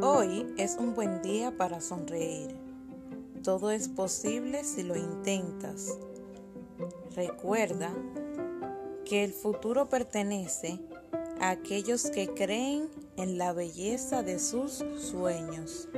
Hoy es un buen día para sonreír. Todo es posible si lo intentas. Recuerda que el futuro pertenece a aquellos que creen en la belleza de sus sueños.